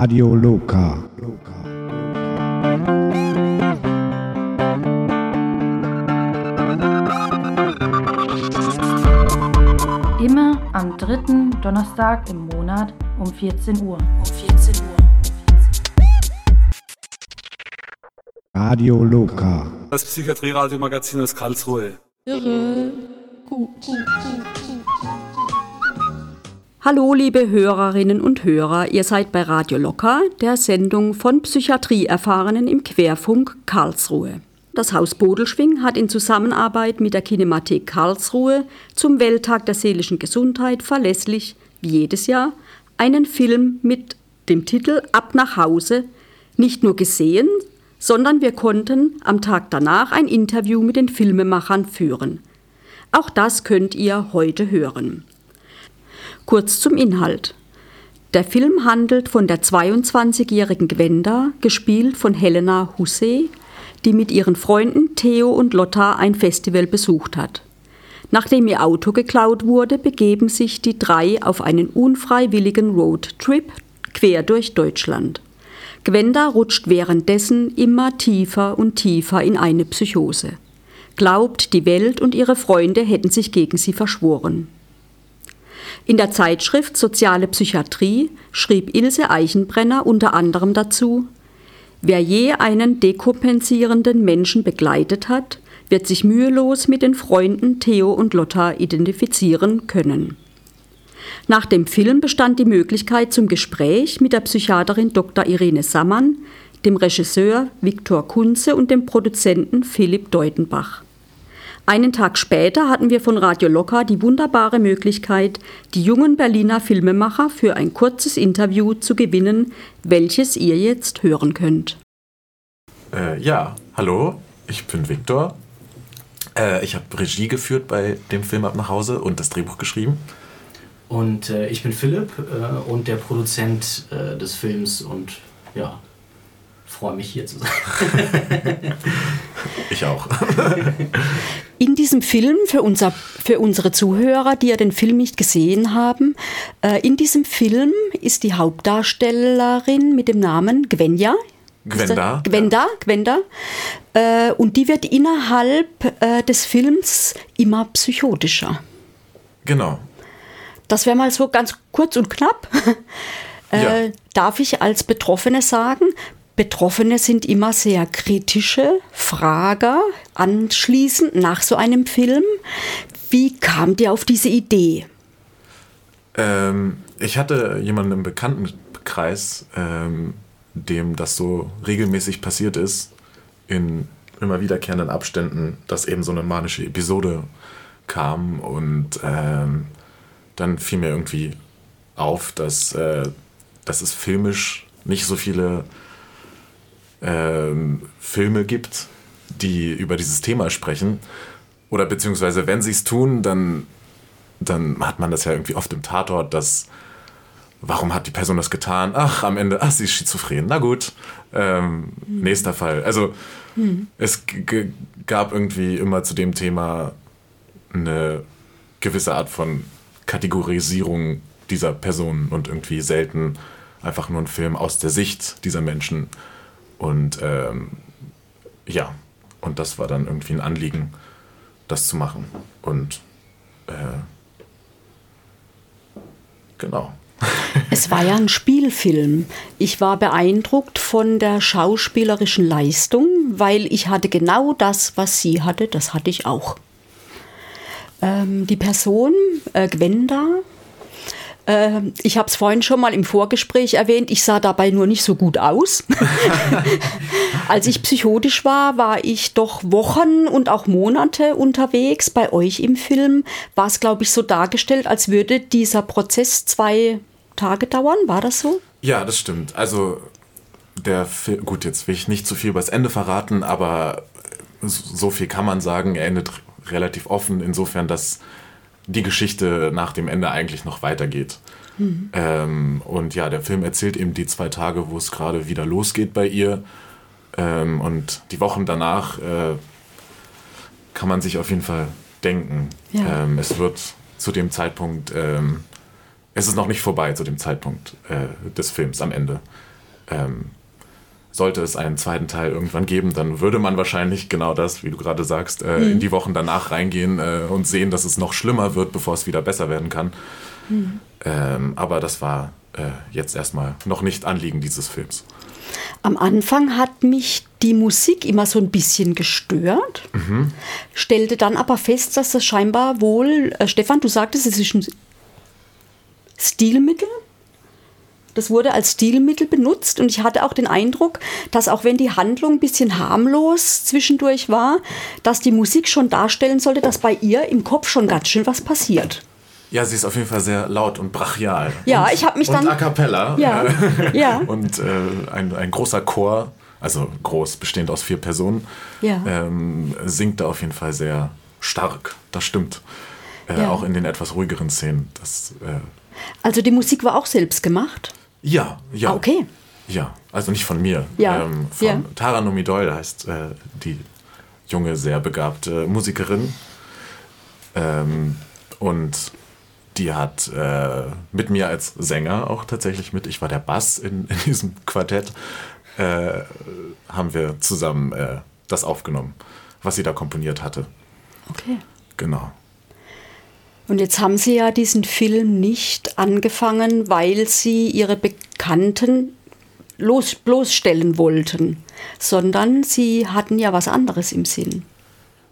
Radio Loka. Immer am dritten Donnerstag im Monat um 14 Uhr. Um 14 Uhr. Radio Loka. Das Psychiatrie-Radiomagazin aus Karlsruhe. Irre. Gut. Hallo, liebe Hörerinnen und Hörer, ihr seid bei Radio Locker, der Sendung von Psychiatrieerfahrenen im Querfunk Karlsruhe. Das Haus Bodelschwing hat in Zusammenarbeit mit der Kinemathek Karlsruhe zum Welttag der seelischen Gesundheit verlässlich, wie jedes Jahr, einen Film mit dem Titel Ab nach Hause nicht nur gesehen, sondern wir konnten am Tag danach ein Interview mit den Filmemachern führen. Auch das könnt ihr heute hören. Kurz zum Inhalt. Der Film handelt von der 22-jährigen Gwenda, gespielt von Helena Hussey, die mit ihren Freunden Theo und Lotta ein Festival besucht hat. Nachdem ihr Auto geklaut wurde, begeben sich die drei auf einen unfreiwilligen Roadtrip quer durch Deutschland. Gwenda rutscht währenddessen immer tiefer und tiefer in eine Psychose. Glaubt, die Welt und ihre Freunde hätten sich gegen sie verschworen. In der Zeitschrift Soziale Psychiatrie schrieb Ilse Eichenbrenner unter anderem dazu, Wer je einen dekompensierenden Menschen begleitet hat, wird sich mühelos mit den Freunden Theo und Lotta identifizieren können. Nach dem Film bestand die Möglichkeit zum Gespräch mit der Psychiaterin Dr. Irene Sammann, dem Regisseur Viktor Kunze und dem Produzenten Philipp Deutenbach. Einen Tag später hatten wir von Radio Locker die wunderbare Möglichkeit, die jungen Berliner Filmemacher für ein kurzes Interview zu gewinnen, welches ihr jetzt hören könnt. Äh, ja, hallo, ich bin Viktor. Äh, ich habe Regie geführt bei dem Film Ab nach Hause und das Drehbuch geschrieben. Und äh, ich bin Philipp äh, und der Produzent äh, des Films und ja, freue mich hier zu sein. ich auch. In diesem Film, für, unser, für unsere Zuhörer, die ja den Film nicht gesehen haben, äh, in diesem Film ist die Hauptdarstellerin mit dem Namen Gwenja. Gwenda. Gwenda, ja. Gwenda. Äh, und die wird innerhalb äh, des Films immer psychotischer. Genau. Das wäre mal so ganz kurz und knapp. Ja. Darf ich als Betroffene sagen, Betroffene sind immer sehr kritische Frager anschließend nach so einem Film. Wie kam dir auf diese Idee? Ähm, ich hatte jemanden im Bekanntenkreis, ähm, dem das so regelmäßig passiert ist, in immer wiederkehrenden Abständen, dass eben so eine manische Episode kam und ähm, dann fiel mir irgendwie auf, dass, äh, dass es filmisch nicht so viele ähm, Filme gibt, die über dieses Thema sprechen. Oder beziehungsweise, wenn sie es tun, dann, dann hat man das ja irgendwie oft im Tatort, dass warum hat die Person das getan? Ach, am Ende, ach, sie ist schizophren. Na gut, ähm, mhm. nächster Fall. Also mhm. es gab irgendwie immer zu dem Thema eine gewisse Art von Kategorisierung dieser Personen und irgendwie selten einfach nur ein Film aus der Sicht dieser Menschen. Und ähm, ja, und das war dann irgendwie ein Anliegen, das zu machen. Und äh, genau. Es war ja ein Spielfilm. Ich war beeindruckt von der schauspielerischen Leistung, weil ich hatte genau das, was sie hatte, das hatte ich auch. Ähm, die Person, äh, Gwenda, äh, ich habe es vorhin schon mal im Vorgespräch erwähnt, ich sah dabei nur nicht so gut aus. Als ich psychotisch war, war ich doch Wochen und auch Monate unterwegs. Bei euch im Film war es, glaube ich, so dargestellt, als würde dieser Prozess zwei Tage dauern. War das so? Ja, das stimmt. Also der Film, gut, jetzt will ich nicht zu viel über das Ende verraten, aber so viel kann man sagen. Er endet relativ offen, insofern, dass die Geschichte nach dem Ende eigentlich noch weitergeht. Mhm. Ähm, und ja, der Film erzählt eben die zwei Tage, wo es gerade wieder losgeht bei ihr. Ähm, und die Wochen danach äh, kann man sich auf jeden Fall denken. Ja. Ähm, es wird zu dem Zeitpunkt ähm, es ist noch nicht vorbei zu dem Zeitpunkt äh, des Films am Ende. Ähm, sollte es einen zweiten Teil irgendwann geben, dann würde man wahrscheinlich genau das, wie du gerade sagst, äh, Mhm. in die Wochen danach reingehen äh, und sehen, dass es noch schlimmer wird, bevor es wieder besser werden kann. Mhm. Ähm, aber das war äh, jetzt erstmal noch nicht Anliegen dieses Films. Am Anfang hat mich die Musik immer so ein bisschen gestört, stellte dann aber fest, dass das scheinbar wohl, äh, Stefan, du sagtest, es ist ein Stilmittel. Das wurde als Stilmittel benutzt und ich hatte auch den Eindruck, dass auch wenn die Handlung ein bisschen harmlos zwischendurch war, dass die Musik schon darstellen sollte, dass bei ihr im Kopf schon ganz schön was passiert. Ja, sie ist auf jeden Fall sehr laut und brachial. Ja, und, ich hab mich und dann- a cappella. Ja, ja. Und äh, ein, ein großer Chor, also groß, bestehend aus vier Personen, Ja. ähm, singt da auf jeden Fall sehr stark. Das stimmt. Äh, Ja. Auch in den etwas ruhigeren Szenen. Das, äh, Also die Musik war auch selbst gemacht. ja, ja. Ah, okay. Ja, also nicht von mir. Ja, Ähm, von ja. Tara Nomi Doyle heißt äh, die junge, sehr begabte Musikerin. Ähm, und die hat äh, mit mir als Sänger auch tatsächlich mit, ich war der Bass in, in diesem Quartett, äh, haben wir zusammen äh, das aufgenommen, was sie da komponiert hatte. Okay. Genau. Und jetzt haben Sie ja diesen Film nicht angefangen, weil Sie Ihre Bekannten los, bloßstellen wollten, sondern Sie hatten ja was anderes im Sinn.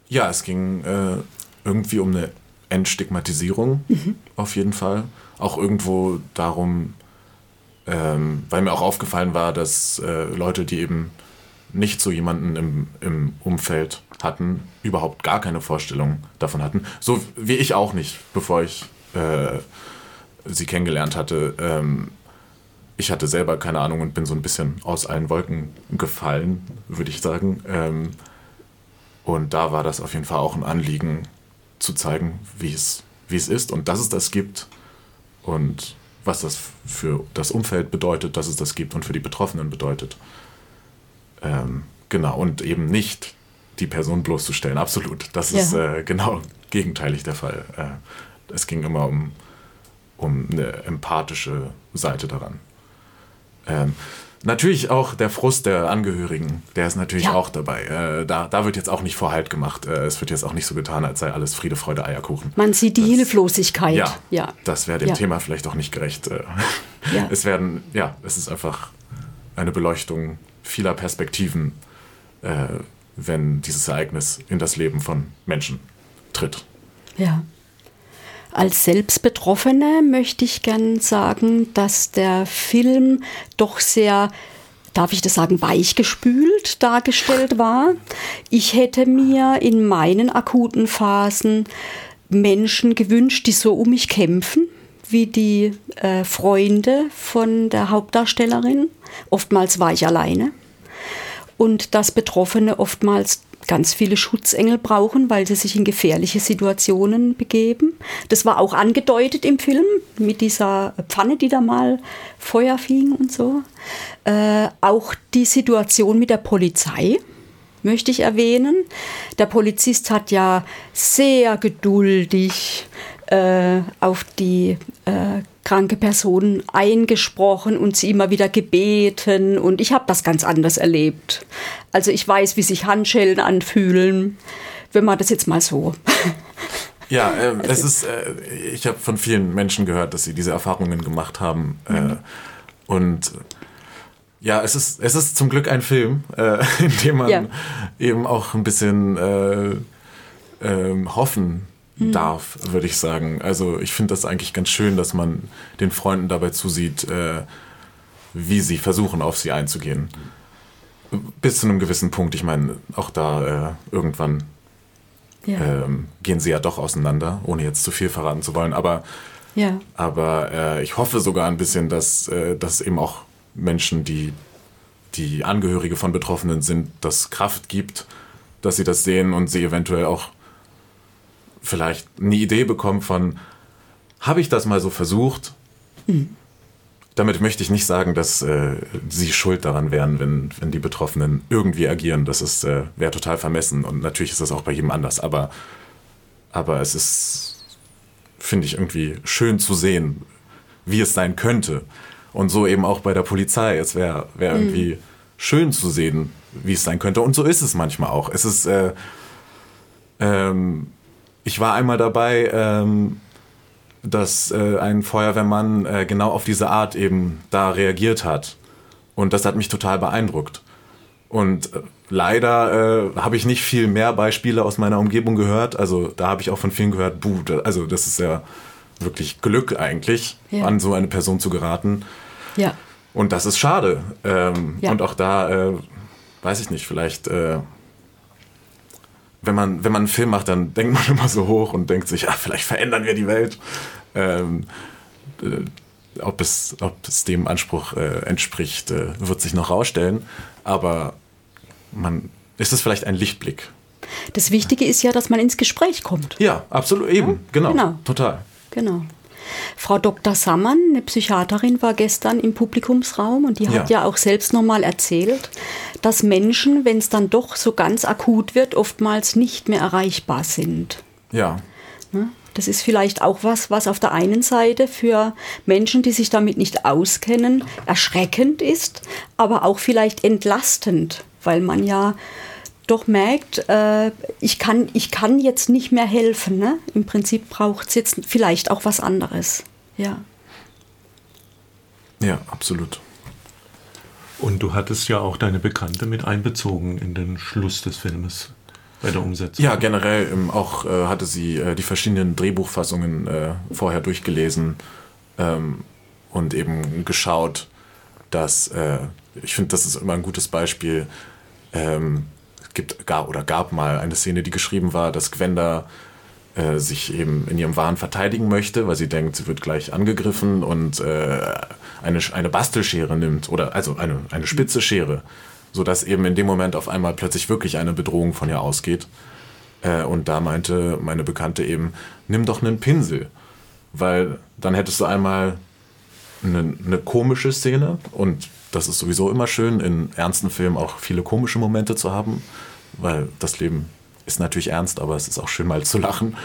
Ja, es ging äh, irgendwie um eine Entstigmatisierung, auf jeden Fall. Auch irgendwo darum, ähm, weil mir auch aufgefallen war, dass äh, Leute, die eben nicht so jemanden im, im Umfeld hatten, überhaupt gar keine Vorstellung davon hatten. So wie ich auch nicht, bevor ich äh, sie kennengelernt hatte. Ähm, ich hatte selber keine Ahnung und bin so ein bisschen aus allen Wolken gefallen, würde ich sagen. Ähm, und da war das auf jeden Fall auch ein Anliegen, zu zeigen, wie es, wie es ist und dass es das gibt und was das für das Umfeld bedeutet, dass es das gibt und für die Betroffenen bedeutet. Ähm, genau, und eben nicht die Person bloßzustellen, absolut. Das Ja. ist äh, genau gegenteilig der Fall. Äh, es ging immer um, um eine empathische Seite daran. Ähm, natürlich auch der Frust der Angehörigen, der ist natürlich Ja. auch dabei. Äh, da, da wird jetzt auch nicht Vorhalt gemacht. Äh, es wird jetzt auch nicht so getan, als sei alles Friede, Freude, Eierkuchen. Man sieht die Das- Hilflosigkeit. Ja, ja. das wäre dem Ja. Thema vielleicht auch nicht gerecht. Äh, Ja. Es werden, ja, es ist einfach eine Beleuchtung vieler Perspektiven, äh, wenn dieses Ereignis in das Leben von Menschen tritt. Ja. Als Selbstbetroffene möchte ich gern sagen, dass der Film doch sehr, darf ich das sagen, weichgespült dargestellt war. Ich hätte mir in meinen akuten Phasen Menschen gewünscht, die so um mich kämpfen, wie die äh, Freunde von der Hauptdarstellerin. Oftmals war ich alleine und dass Betroffene oftmals ganz viele Schutzengel brauchen, weil sie sich in gefährliche Situationen begeben. Das war auch angedeutet im Film mit dieser Pfanne, die da mal Feuer fing und so. Äh, auch die Situation mit der Polizei möchte ich erwähnen. Der Polizist hat ja sehr geduldig äh, auf die äh, kranke Person eingesprochen und sie immer wieder gebeten. Und ich habe das ganz anders erlebt. Also ich weiß, wie sich Handschellen anfühlen, wenn man das jetzt mal so. Ja, äh, es ist, äh, ich habe von vielen Menschen gehört, dass sie diese Erfahrungen gemacht haben. Äh, und ja, es ist, es ist zum Glück ein Film, äh, in dem man Ja. eben auch ein bisschen äh, ähm, hoffen darf, würde ich sagen. Also ich finde das eigentlich ganz schön, dass man den Freunden dabei zusieht, äh, wie sie versuchen, auf sie einzugehen. Bis zu einem gewissen Punkt. Ich meine, auch da äh, irgendwann Ja. ähm, gehen sie ja doch auseinander, ohne jetzt zu viel verraten zu wollen. Aber, ja. aber äh, ich hoffe sogar ein bisschen, dass, äh, dass eben auch Menschen, die, die Angehörige von Betroffenen sind, das Kraft gibt, dass sie das sehen und sie eventuell auch vielleicht eine Idee bekommen von, habe ich das mal so versucht? Damit möchte ich nicht sagen, dass äh, sie schuld daran wären, wenn, wenn die Betroffenen irgendwie agieren. Das ist, äh, wäre total vermessen und natürlich ist das auch bei jedem anders. Aber, aber es ist, finde ich, irgendwie schön zu sehen, wie es sein könnte. Und so eben auch bei der Polizei. Es wäre wär mhm. irgendwie schön zu sehen, wie es sein könnte. Und so ist es manchmal auch. Es ist, äh, ähm, ich war einmal dabei, ähm, dass äh, ein Feuerwehrmann äh, genau auf diese Art eben da reagiert hat. Und das hat mich total beeindruckt. Und äh, leider äh, habe ich nicht viel mehr Beispiele aus meiner Umgebung gehört. Also da habe ich auch von vielen gehört, buh, also das ist ja wirklich Glück eigentlich, ja. an so eine Person zu geraten. Ja. Und das ist schade. Ähm, ja. Und auch da, äh, weiß ich nicht, vielleicht, äh, wenn, man, wenn man einen Film macht, dann denkt man immer so hoch und denkt sich, ja, vielleicht verändern wir die Welt. Ähm, äh, ob es, ob es dem Anspruch äh, entspricht, äh, wird sich noch rausstellen. Aber man, ist es vielleicht ein Lichtblick. Das Wichtige ist ja, dass man ins Gespräch kommt. Ja, absolut, eben, ja? genau, genau, total. Genau. Frau Dr. Sammann, eine Psychiaterin, war gestern im Publikumsraum und die hat ja, ja auch selbst nochmal erzählt, dass Menschen, wenn es dann doch so ganz akut wird, oftmals nicht mehr erreichbar sind. Ja. Ne? Das ist vielleicht auch was, was auf der einen Seite für Menschen, die sich damit nicht auskennen, erschreckend ist, aber auch vielleicht entlastend, weil man ja doch merkt, äh, ich, kann, ich kann jetzt nicht mehr helfen. Ne? Im Prinzip braucht es jetzt vielleicht auch was anderes. Ja. Ja, absolut. Und du hattest ja auch deine Bekannte mit einbezogen in den Schluss des Filmes bei der Umsetzung. Ja, generell ähm, auch äh, hatte sie äh, die verschiedenen Drehbuchfassungen äh, vorher durchgelesen ähm, und eben geschaut, dass äh, ich finde, das ist immer ein gutes Beispiel. Ähm, gibt gar oder gab mal eine Szene, die geschrieben war, dass Gwenda äh, sich eben in ihrem Wahn verteidigen möchte, weil sie denkt, sie wird gleich angegriffen und äh, eine, eine Bastelschere nimmt oder also eine, eine spitze Schere sodass eben in dem Moment auf einmal plötzlich wirklich eine Bedrohung von ihr ausgeht. Äh, und da meinte meine Bekannte eben, nimm doch einen Pinsel, weil dann hättest du einmal eine, eine komische Szene und das ist sowieso immer schön, in ernsten Filmen auch viele komische Momente zu haben, weil das Leben ist natürlich ernst, aber es ist auch schön mal zu lachen.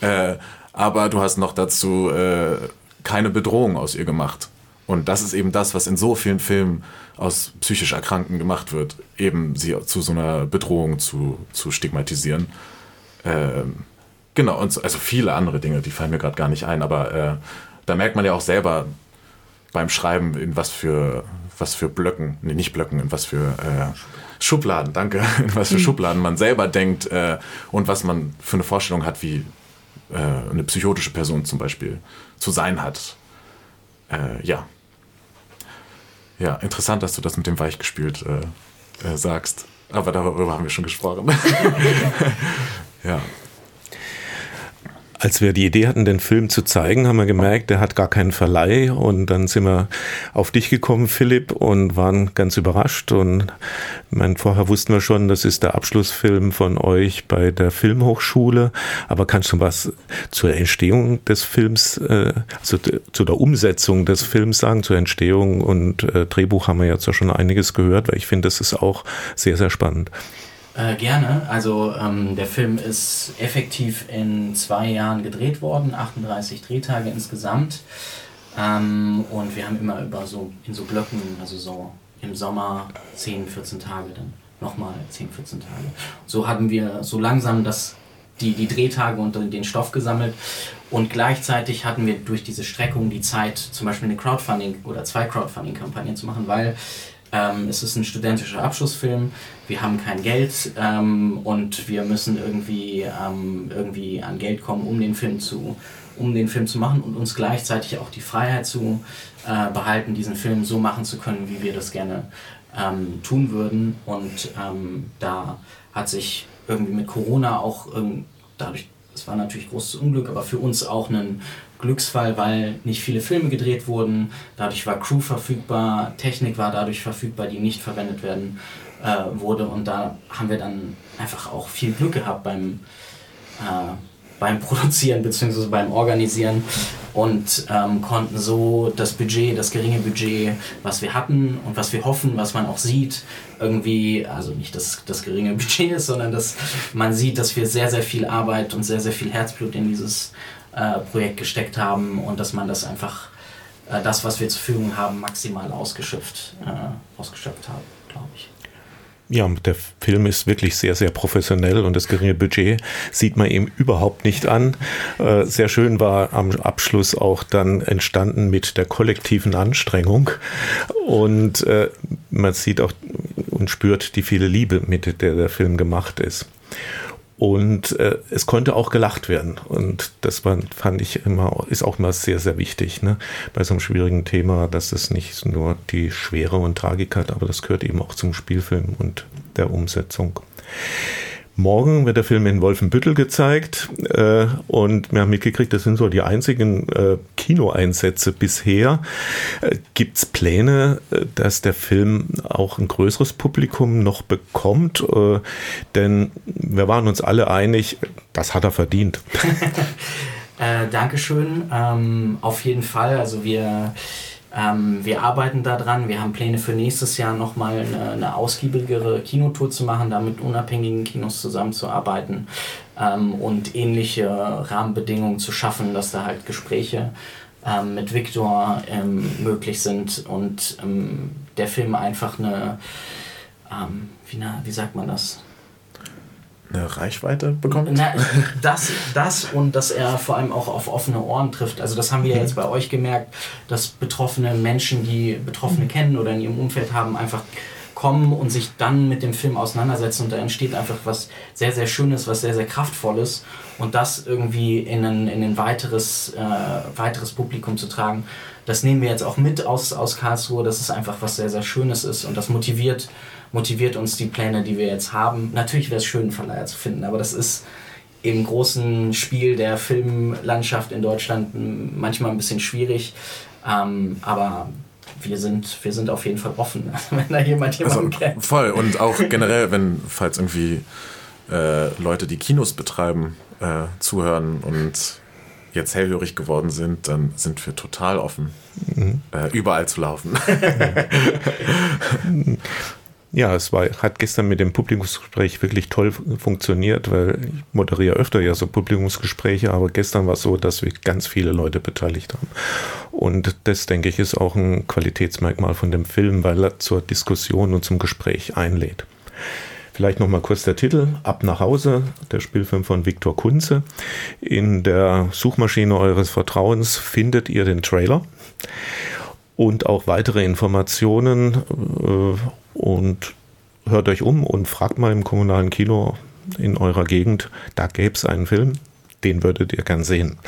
Äh, aber du hast noch dazu äh, keine Bedrohung aus ihr gemacht. Und das ist eben das, was in so vielen Filmen aus psychisch Erkrankten gemacht wird, eben sie zu so einer Bedrohung zu, zu stigmatisieren. Ähm, genau, und so, also viele andere Dinge, die fallen mir gerade gar nicht ein, aber äh, da merkt man ja auch selber beim Schreiben, in was für, was für Blöcken, nee, nicht Blöcken, in was für äh, Schubladen, danke, in was für mhm. Schubladen man selber denkt äh, und was man für eine Vorstellung hat, wie äh, eine psychotische Person zum Beispiel zu sein hat. Äh, ja. Ja, interessant, dass du das mit dem Weichgespült äh, äh, sagst. Aber darüber haben wir schon gesprochen. ja als wir die Idee hatten, den Film zu zeigen, haben wir gemerkt, der hat gar keinen Verleih. Und dann sind wir auf dich gekommen, Philipp, und waren ganz überrascht. Und mein, vorher wussten wir schon, das ist der Abschlussfilm von euch bei der Filmhochschule. Aber kannst du was zur Entstehung des Films, äh, also zu der Umsetzung des Films sagen, zur Entstehung und äh, Drehbuch haben wir jetzt ja schon einiges gehört, weil ich finde, das ist auch sehr, sehr spannend. Äh, gerne. Also ähm, der Film ist effektiv in zwei Jahren gedreht worden, 38 Drehtage insgesamt. Ähm, und wir haben immer über so in so Blöcken, also so im Sommer 10, 14 Tage, dann nochmal 10, 14 Tage. So hatten wir so langsam das, die, die Drehtage und den Stoff gesammelt. Und gleichzeitig hatten wir durch diese Streckung die Zeit, zum Beispiel eine Crowdfunding oder zwei Crowdfunding-Kampagnen zu machen, weil ähm, es ist ein studentischer Abschlussfilm, wir haben kein Geld ähm, und wir müssen irgendwie, ähm, irgendwie an Geld kommen, um den Film zu, um den Film zu machen und uns gleichzeitig auch die Freiheit zu äh, behalten, diesen Film so machen zu können, wie wir das gerne ähm, tun würden. Und ähm, da hat sich irgendwie mit Corona auch dadurch, es war natürlich großes Unglück, aber für uns auch ein Glücksfall, weil nicht viele Filme gedreht wurden. Dadurch war Crew verfügbar, Technik war dadurch verfügbar, die nicht verwendet werden äh, wurde. Und da haben wir dann einfach auch viel Glück gehabt beim, äh, beim Produzieren bzw. beim Organisieren und ähm, konnten so das Budget, das geringe Budget, was wir hatten und was wir hoffen, was man auch sieht, irgendwie, also nicht dass das geringe Budget ist, sondern dass man sieht, dass wir sehr, sehr viel Arbeit und sehr, sehr viel Herzblut in dieses Projekt gesteckt haben und dass man das einfach äh, das, was wir zur Verfügung haben, maximal ausgeschöpft, äh, ausgeschöpft haben, glaube ich. Ja, der Film ist wirklich sehr, sehr professionell und das geringe Budget sieht man ihm überhaupt nicht an. Äh, sehr schön war am Abschluss auch dann entstanden mit der kollektiven Anstrengung und äh, man sieht auch und spürt die viele Liebe, mit der der Film gemacht ist. Und äh, es konnte auch gelacht werden. Und das war, fand ich immer, ist auch immer sehr, sehr wichtig, ne? Bei so einem schwierigen Thema, dass es nicht nur die Schwere und Tragik hat, aber das gehört eben auch zum Spielfilm und der Umsetzung. Morgen wird der Film in Wolfenbüttel gezeigt äh, und wir haben mitgekriegt, das sind so die einzigen äh, Kinoeinsätze bisher. Äh, Gibt es Pläne, äh, dass der Film auch ein größeres Publikum noch bekommt? Äh, denn wir waren uns alle einig, das hat er verdient. äh, Dankeschön. Ähm, auf jeden Fall. Also wir ähm, wir arbeiten daran. Wir haben Pläne für nächstes Jahr nochmal eine, eine ausgiebigere Kinotour zu machen, da mit unabhängigen Kinos zusammenzuarbeiten ähm, und ähnliche Rahmenbedingungen zu schaffen, dass da halt Gespräche ähm, mit Victor ähm, möglich sind und ähm, der Film einfach eine, ähm, wie, na, wie sagt man das? Eine Reichweite bekommt? Na, das, das und dass er vor allem auch auf offene Ohren trifft. Also das haben wir ja jetzt bei euch gemerkt, dass betroffene Menschen, die Betroffene kennen oder in ihrem Umfeld haben, einfach kommen und sich dann mit dem Film auseinandersetzen und da entsteht einfach was sehr, sehr Schönes, was sehr, sehr Kraftvolles und das irgendwie in ein, in ein weiteres, äh, weiteres Publikum zu tragen, das nehmen wir jetzt auch mit aus, aus Karlsruhe, dass es einfach was sehr, sehr Schönes ist und das motiviert motiviert uns die Pläne, die wir jetzt haben. Natürlich wäre es schön, einen Verleiher zu finden, aber das ist im großen Spiel der Filmlandschaft in Deutschland manchmal ein bisschen schwierig. Ähm, aber wir sind, wir sind auf jeden Fall offen, wenn da jemand jemanden also, kennt. Voll und auch generell, wenn, falls irgendwie äh, Leute, die Kinos betreiben, äh, zuhören und jetzt hellhörig geworden sind, dann sind wir total offen, mhm. äh, überall zu laufen. Ja, es war, hat gestern mit dem Publikumsgespräch wirklich toll funktioniert, weil ich moderiere öfter ja so Publikumsgespräche, aber gestern war es so, dass wir ganz viele Leute beteiligt haben. Und das, denke ich, ist auch ein Qualitätsmerkmal von dem Film, weil er zur Diskussion und zum Gespräch einlädt. Vielleicht noch mal kurz der Titel, Ab nach Hause, der Spielfilm von Viktor Kunze. In der Suchmaschine eures Vertrauens findet ihr den Trailer und auch weitere Informationen äh, und hört euch um und fragt mal im kommunalen Kino in eurer Gegend, da gäbe es einen Film, den würdet ihr gern sehen.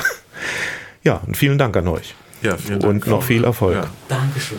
ja, und vielen Dank an euch. Ja, vielen Dank. Und noch viel Erfolg. Ja. Dankeschön.